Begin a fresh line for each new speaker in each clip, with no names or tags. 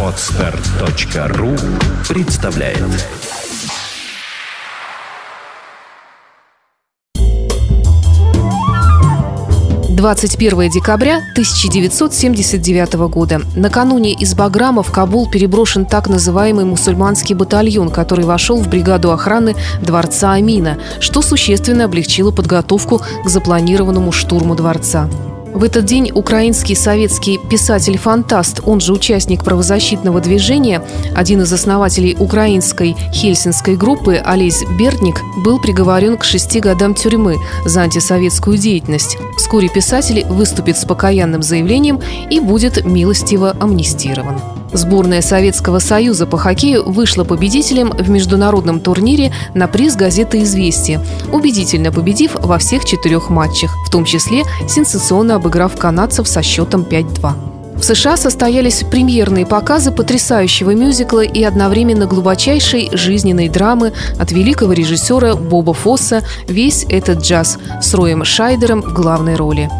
Отстар.ру представляет
Двадцать первое декабря 1979 года. Накануне из Баграма в Кабул переброшен так называемый мусульманский батальон, который вошел в бригаду охраны дворца Амина, что существенно облегчило подготовку к запланированному штурму дворца. В этот день украинский советский писатель-фантаст, он же участник правозащитного движения, один из основателей украинской хельсинской группы Олесь Бердник, был приговорен к шести годам тюрьмы за антисоветскую деятельность. Вскоре писатель выступит с покаянным заявлением и будет милостиво амнистирован. Сборная Советского Союза по хоккею вышла победителем в международном турнире на приз газеты «Известия», убедительно победив во всех четырех матчах, в том числе сенсационно обыграв канадцев со счетом 5-2. В США состоялись премьерные показы потрясающего мюзикла и одновременно глубочайшей жизненной драмы от великого режиссера Боба Фосса «Весь этот джаз» с Роем Шайдером в главной роли.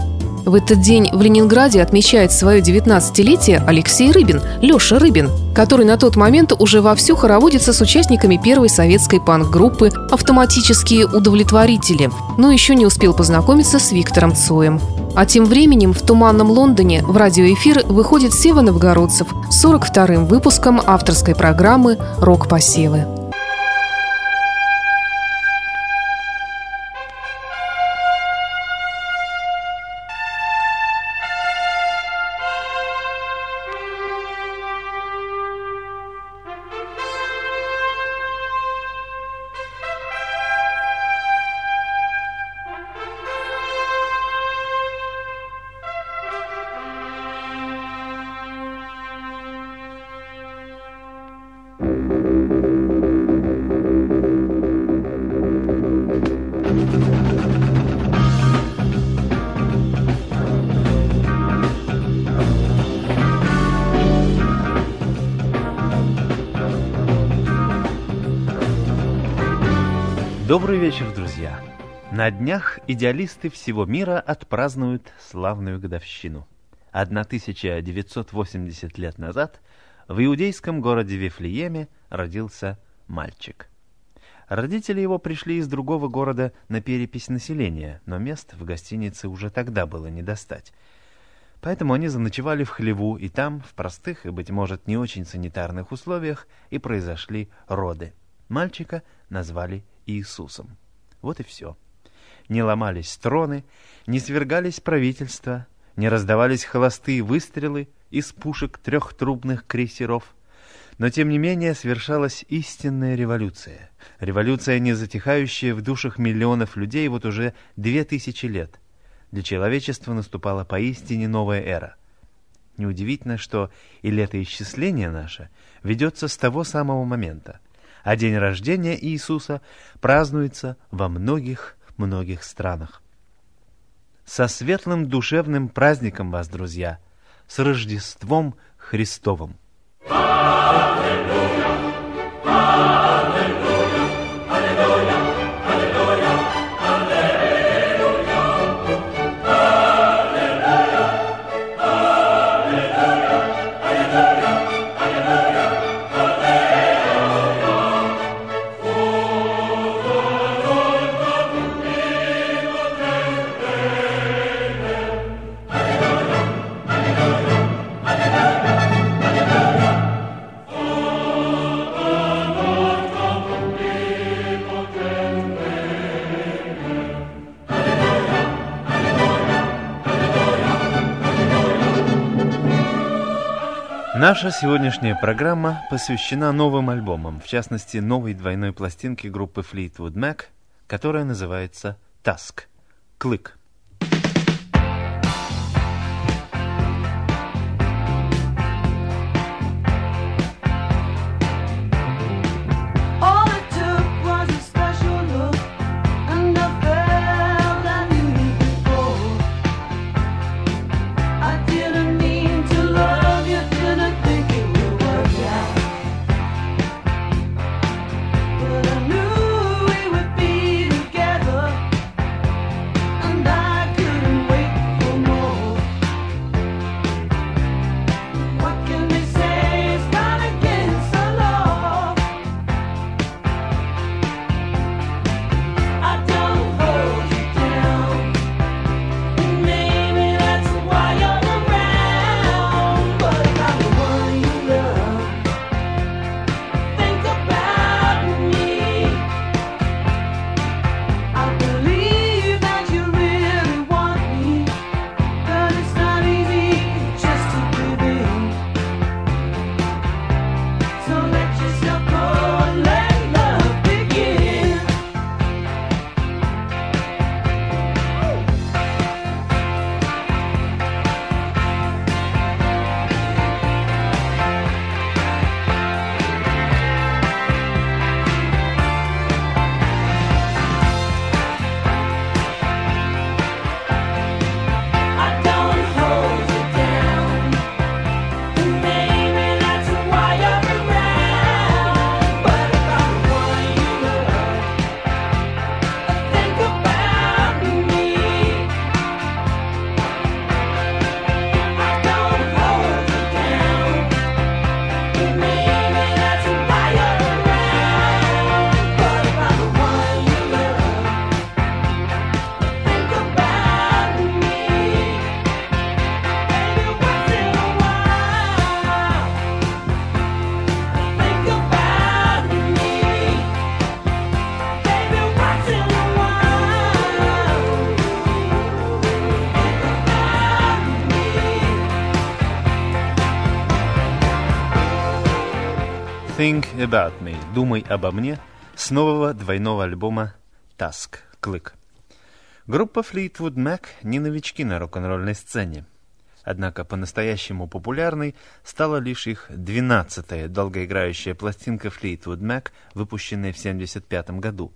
В этот день в Ленинграде отмечает свое 19-летие Алексей Рыбин, Леша Рыбин, который на тот момент уже вовсю хороводится с участниками первой советской панк-группы «Автоматические удовлетворители», но еще не успел познакомиться с Виктором Цоем. А тем временем в туманном Лондоне в радиоэфир выходит Сева Новгородцев с 42-м выпуском авторской программы «Рок-посевы».
Добрый вечер, друзья! На днях идеалисты всего мира отпразднуют славную годовщину. 1980 лет назад в иудейском городе Вифлееме родился мальчик. Родители его пришли из другого города на перепись населения, но мест в гостинице уже тогда было не достать. Поэтому они заночевали в хлеву, и там, в простых и, быть может, не очень санитарных условиях, и произошли роды. Мальчика назвали Иисусом. Вот и все. Не ломались троны, не свергались правительства, не раздавались холостые выстрелы из пушек трехтрубных крейсеров. Но, тем не менее, совершалась истинная революция. Революция, не затихающая в душах миллионов людей вот уже две тысячи лет. Для человечества наступала поистине новая эра. Неудивительно, что и летоисчисление наше ведется с того самого момента а день рождения Иисуса празднуется во многих-многих странах. Со светлым душевным праздником вас, друзья, с Рождеством Христовым! Наша сегодняшняя программа посвящена новым альбомам, в частности, новой двойной пластинке группы Fleetwood Mac, которая называется «Task» — «Клык». Think About Me, Думай обо мне, с нового двойного альбома Task, Клык. Группа Fleetwood Mac не новички на рок-н-ролльной сцене. Однако по-настоящему популярной стала лишь их двенадцатая долгоиграющая пластинка Fleetwood Mac, выпущенная в 1975 году.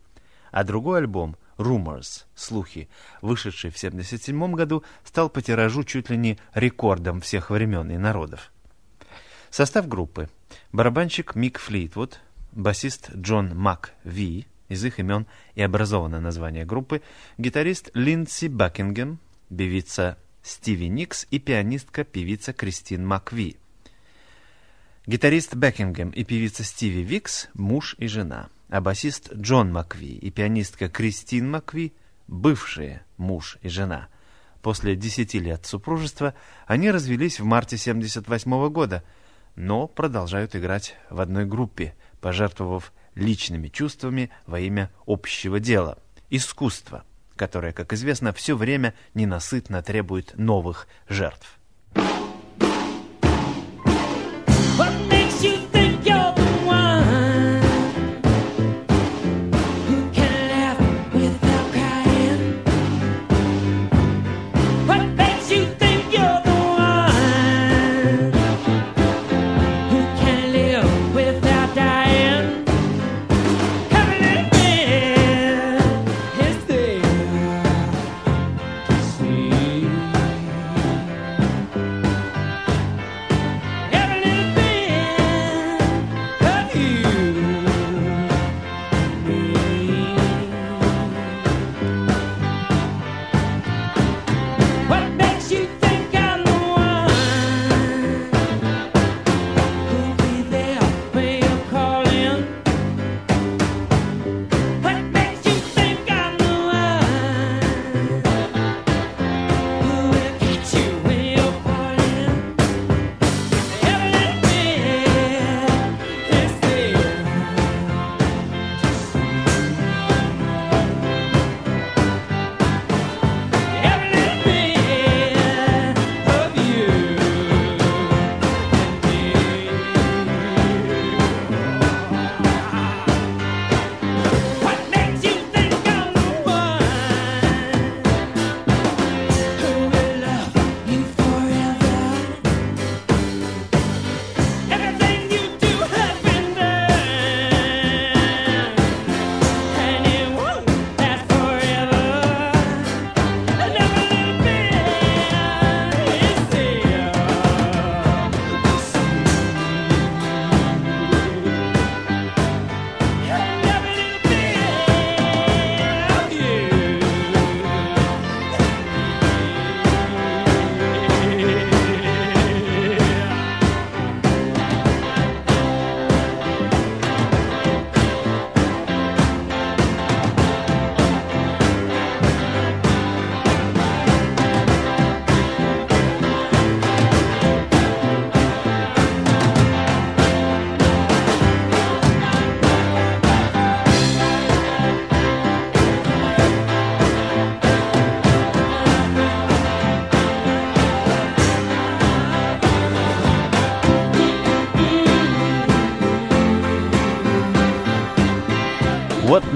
А другой альбом Rumors, слухи, вышедший в 1977 году, стал по тиражу чуть ли не рекордом всех времен и народов. Состав группы. Барабанщик Мик Флитвуд, басист Джон Мак Ви, из их имен и образовано название группы, гитарист Линдси Бакингем, певица Стиви Никс и пианистка-певица Кристин Макви. Гитарист Бекингем и певица Стиви Викс – муж и жена, а басист Джон Макви и пианистка Кристин Макви – бывшие муж и жена. После десяти лет супружества они развелись в марте 1978 года – но продолжают играть в одной группе, пожертвовав личными чувствами во имя общего дела – искусства, которое, как известно, все время ненасытно требует новых жертв.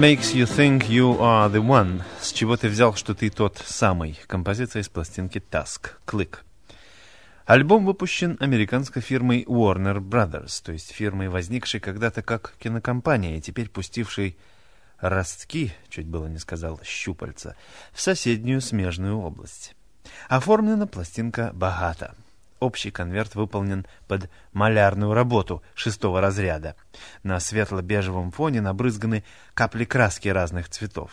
Makes you think you are the one? С чего ты взял, что ты тот самый? Композиция из пластинки Task. Клик. Альбом выпущен американской фирмой Warner Brothers, то есть фирмой, возникшей когда-то как кинокомпания, и теперь пустившей ростки, чуть было не сказал, щупальца, в соседнюю смежную область. Оформлена пластинка богато. Общий конверт выполнен под малярную работу шестого разряда. На светло-бежевом фоне набрызганы капли краски разных цветов.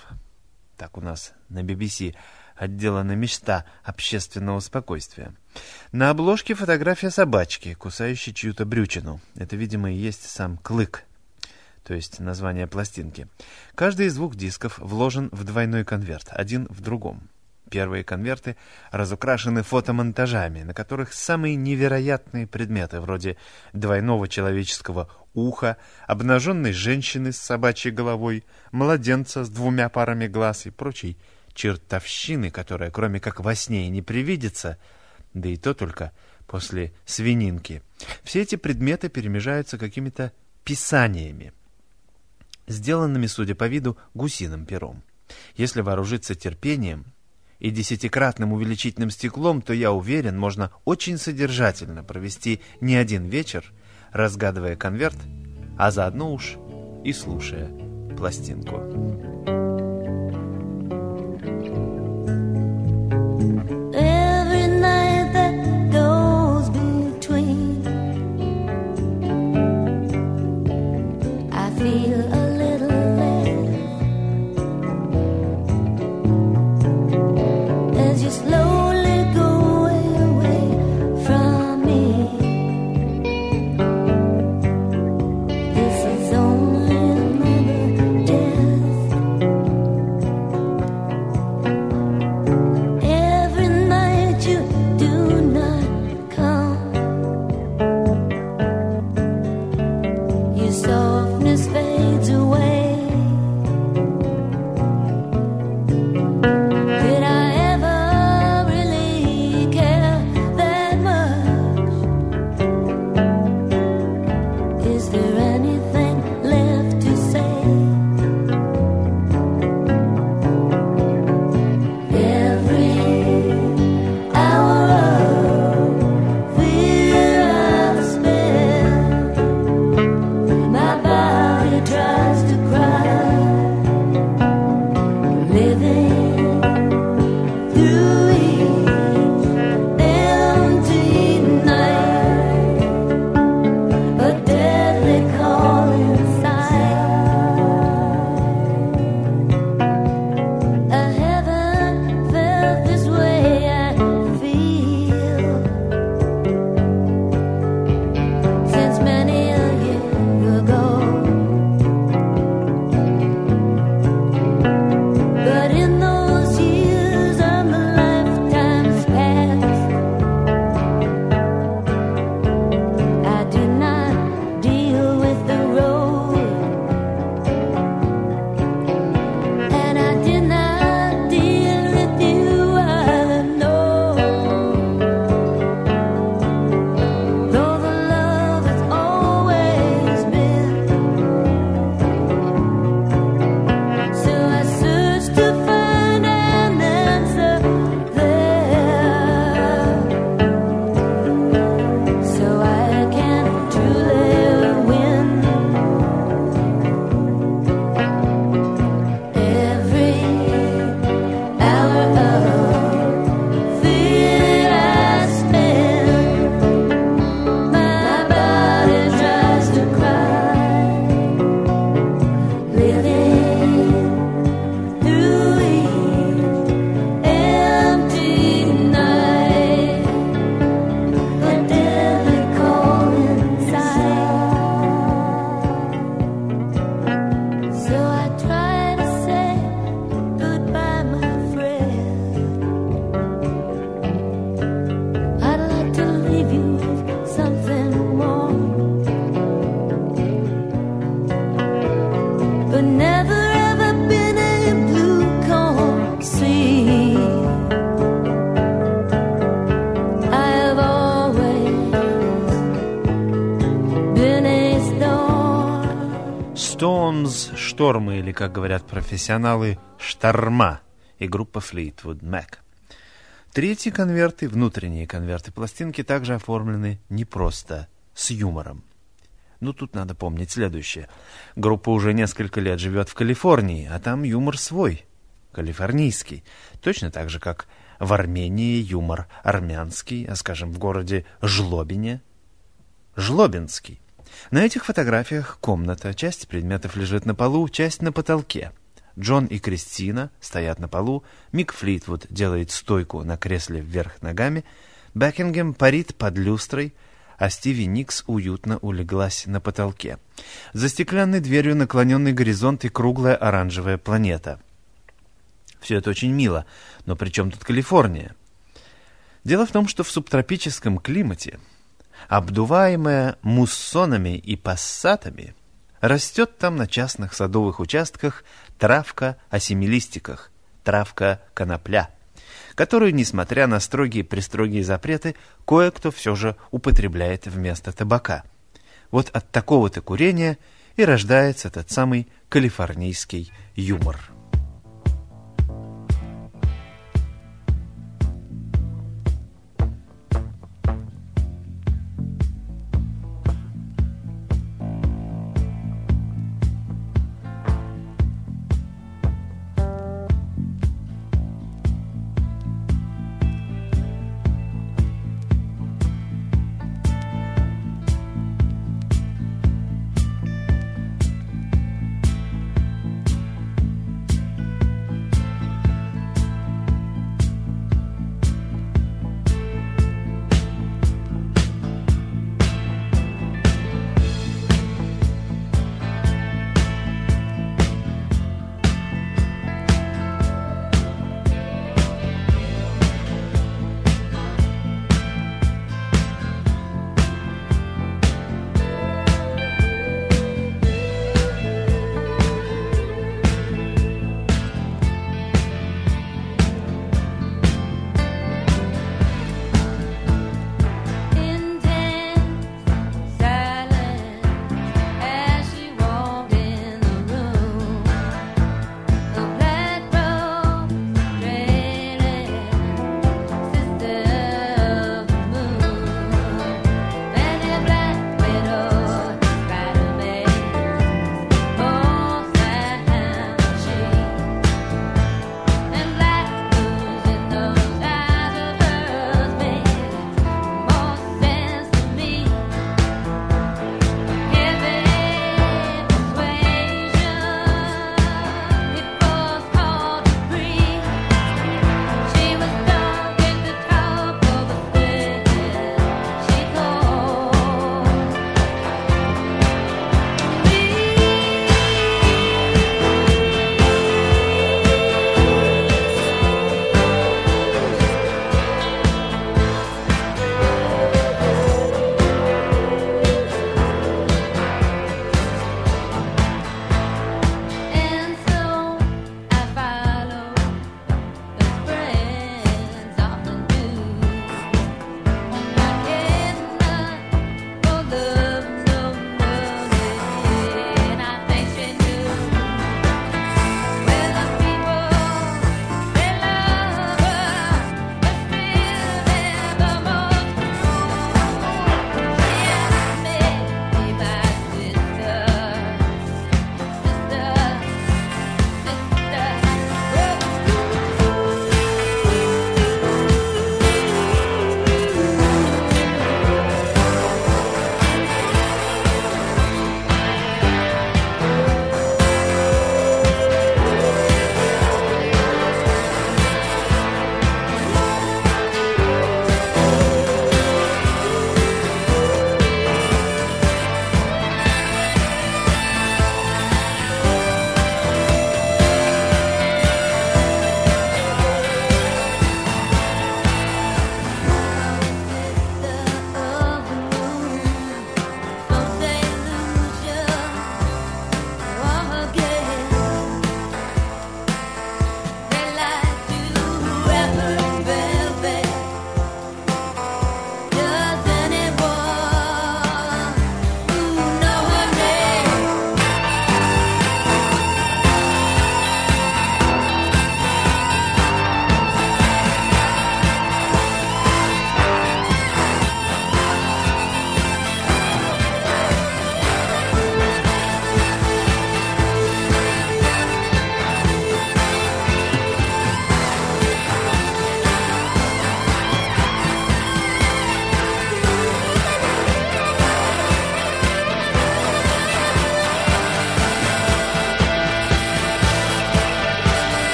Так у нас на BBC отделана мечта общественного спокойствия. На обложке фотография собачки, кусающей чью-то брючину. Это, видимо, и есть сам клык, то есть название пластинки. Каждый из двух дисков вложен в двойной конверт, один в другом. Первые конверты разукрашены фотомонтажами, на которых самые невероятные предметы, вроде двойного человеческого уха, обнаженной женщины с собачьей головой, младенца с двумя парами глаз и прочей чертовщины, которая, кроме как во сне, и не привидится, да и то только после свининки. Все эти предметы перемежаются какими-то
писаниями, сделанными, судя по виду, гусиным пером. Если вооружиться терпением и десятикратным увеличительным стеклом, то, я уверен, можно очень содержательно провести не один вечер, разгадывая конверт, а заодно уж и слушая пластинку. so штормы, или, как говорят профессионалы, шторма и группа Fleetwood Mac. Третьи конверты, внутренние конверты пластинки, также оформлены не просто, с юмором. Ну, тут надо помнить следующее. Группа уже несколько лет живет в Калифорнии, а там юмор свой, калифорнийский. Точно так же, как в Армении юмор армянский, а, скажем, в городе Жлобине – жлобинский. На этих фотографиях комната, часть предметов лежит на полу, часть на потолке. Джон и Кристина стоят на полу, Мик Флитвуд делает стойку на кресле вверх ногами, Бекингем парит под люстрой, а Стиви Никс уютно улеглась на потолке. За стеклянной дверью наклоненный горизонт и круглая оранжевая планета. Все это очень мило, но при чем тут Калифорния? Дело в том, что в субтропическом климате обдуваемая муссонами и пассатами, растет там на частных садовых участках травка асимилистиках, травка конопля, которую, несмотря на строгие-престрогие запреты, кое-кто все же употребляет вместо табака. Вот от такого-то курения и рождается тот самый калифорнийский юмор.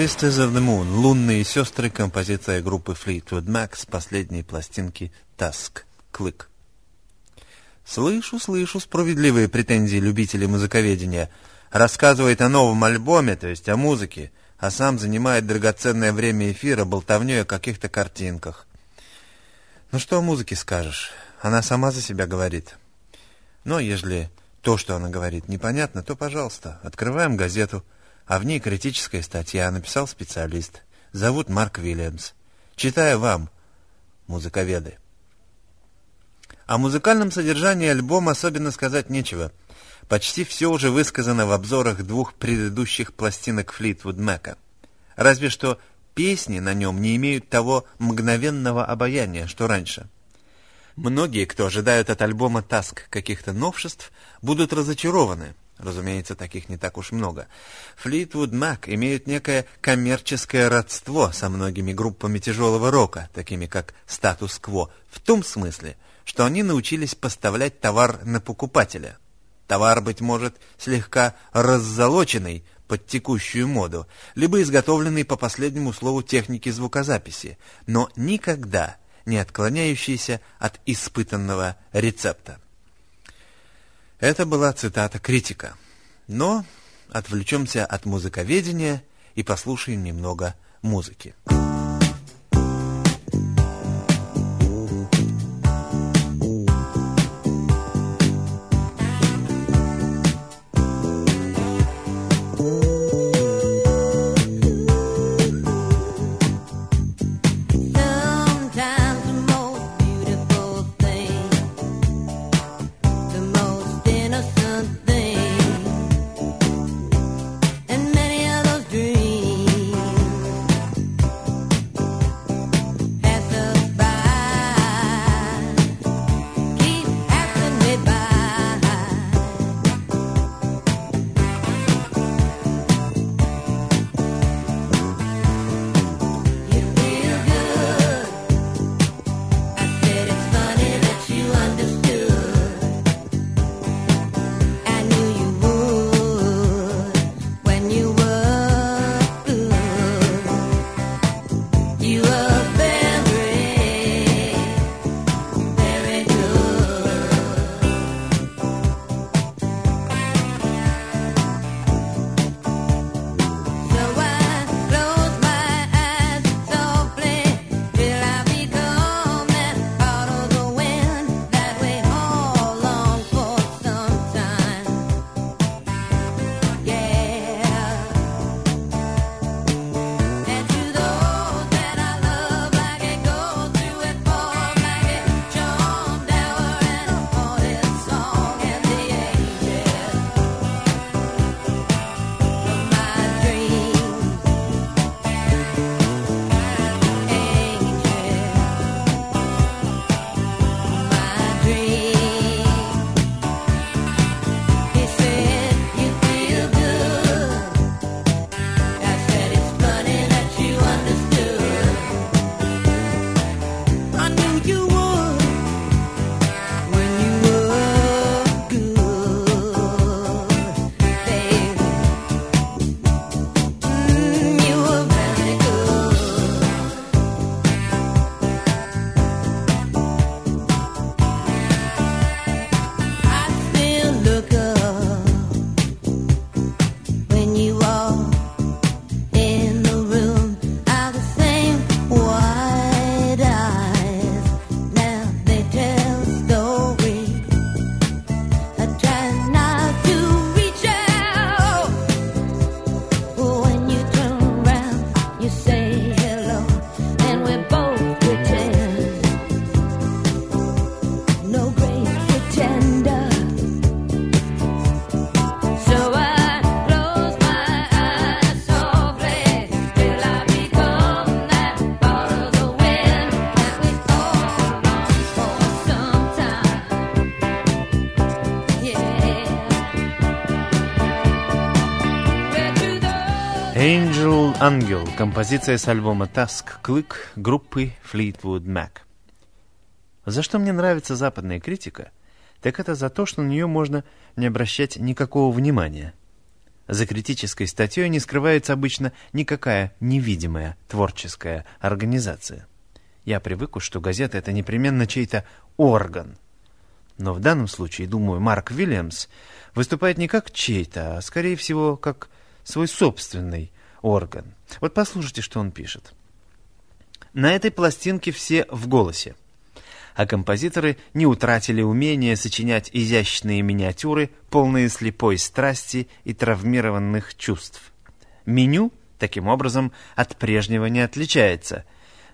Sisters of the Moon, лунные сестры, композиция группы Fleetwood Mac с последней пластинки Tusk, Клык. Слышу, слышу справедливые претензии любителей музыковедения. Рассказывает о новом альбоме, то есть о музыке, а сам занимает драгоценное время эфира болтовней о каких-то картинках. Ну что о музыке скажешь? Она сама за себя говорит. Но ежели то, что она говорит, непонятно, то, пожалуйста, открываем газету, а в ней критическая статья, написал специалист. Зовут Марк Вильямс. Читаю вам, музыковеды. О музыкальном содержании альбома особенно сказать нечего. Почти все уже высказано в обзорах двух предыдущих пластинок Флитвуд Мэка. Разве что песни на нем не имеют того мгновенного обаяния, что раньше. Многие, кто ожидают от альбома «Таск» каких-то новшеств, будут разочарованы. Разумеется, таких не так уж много. Флитвуд Мак имеют некое коммерческое родство со многими группами тяжелого рока, такими как «Статус-кво», в том смысле – что они научились поставлять товар на покупателя. Товар, быть может, слегка раззолоченный под текущую моду, либо изготовленный по последнему слову техники звукозаписи, но никогда не отклоняющийся от испытанного рецепта. Это была цитата критика. Но отвлечемся от музыковедения и послушаем немного музыки.
You say «Ангел» — композиция с альбома «Task Клык» группы Fleetwood Mac. За что мне нравится западная критика, так это за то, что на нее можно не обращать никакого внимания. За критической статьей не скрывается обычно никакая невидимая творческая организация. Я привык, что газета — это непременно чей-то орган. Но в данном случае, думаю, Марк Вильямс выступает не как чей-то, а, скорее всего, как свой собственный орган. Вот послушайте, что он пишет. На этой пластинке все в голосе. а композиторы не утратили умения сочинять изящные миниатюры, полные слепой страсти и травмированных чувств. Меню, таким образом, от прежнего не отличается.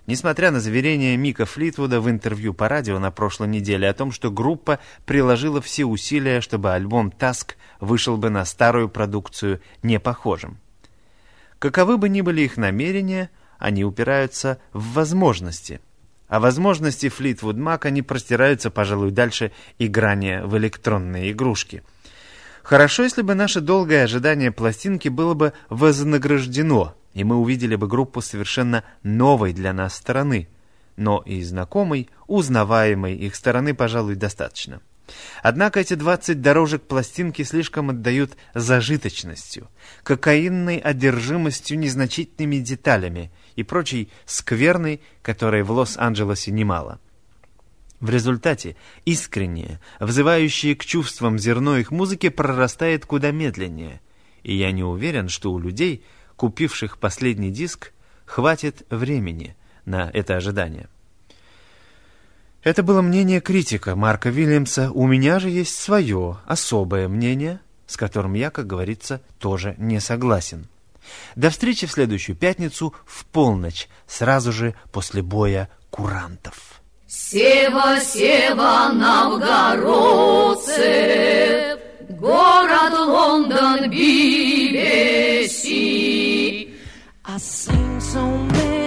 Несмотря на заверения Мика Флитвуда в интервью по радио на прошлой неделе о том, что группа приложила все усилия, чтобы альбом «Таск» вышел бы на старую продукцию не похожим. Каковы бы ни были их намерения, они упираются в возможности. А возможности Флитвуд Мака не простираются, пожалуй, дальше играния в электронные игрушки. Хорошо, если бы наше долгое ожидание пластинки было бы вознаграждено, и мы увидели бы группу совершенно новой для нас стороны. Но и знакомой, узнаваемой их стороны, пожалуй, достаточно. Однако эти 20 дорожек пластинки слишком отдают зажиточностью, кокаинной одержимостью незначительными деталями и прочей скверной, которой в Лос-Анджелесе немало. В результате искреннее, взывающее к чувствам зерно их музыки прорастает куда медленнее, и я не уверен, что у людей, купивших последний диск, хватит времени на это ожидание. Это было мнение критика Марка Вильямса. У меня же есть свое, особое мнение, с которым я, как говорится, тоже не согласен. До встречи в следующую пятницу в полночь, сразу же после боя курантов.
Сева, Сева, новгородцев, город Лондон, BBC. I sing so